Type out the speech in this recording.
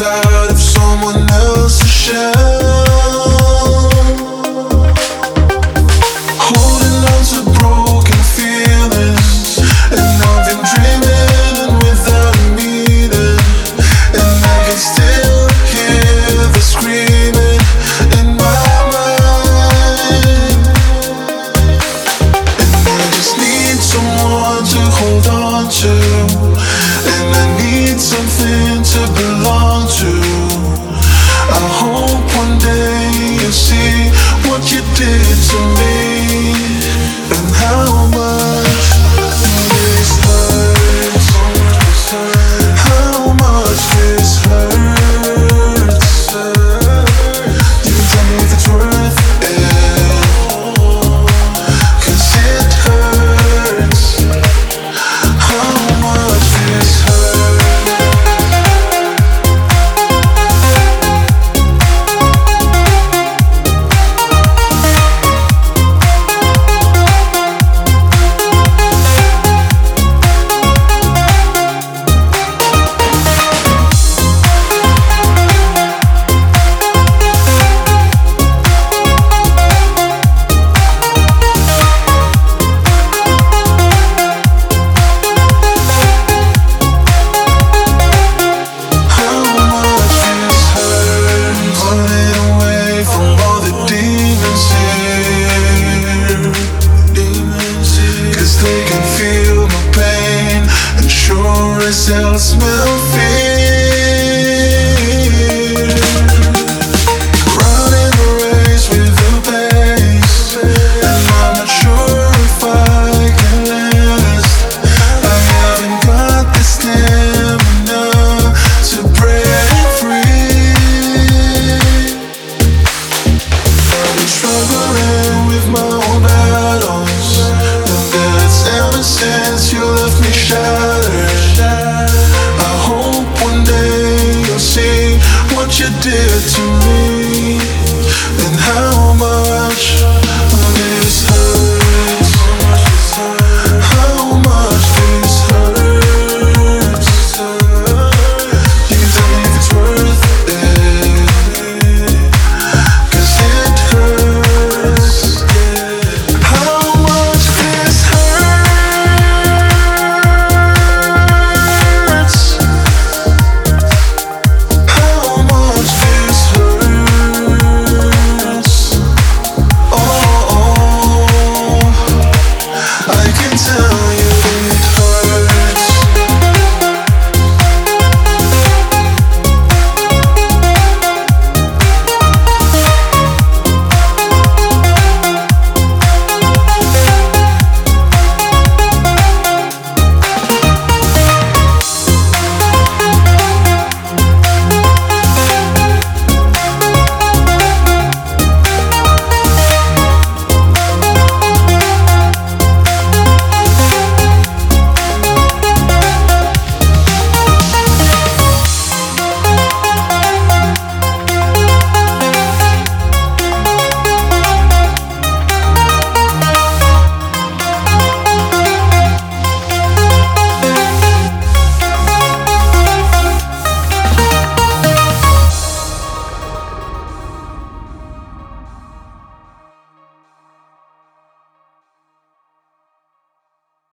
out of someone else's shell. Holding on to broken feelings, and I've been dreaming without meaning, and I can still hear the screaming in my mind. And I just need someone to hold on to, and I need something to believe. myself smell did to me.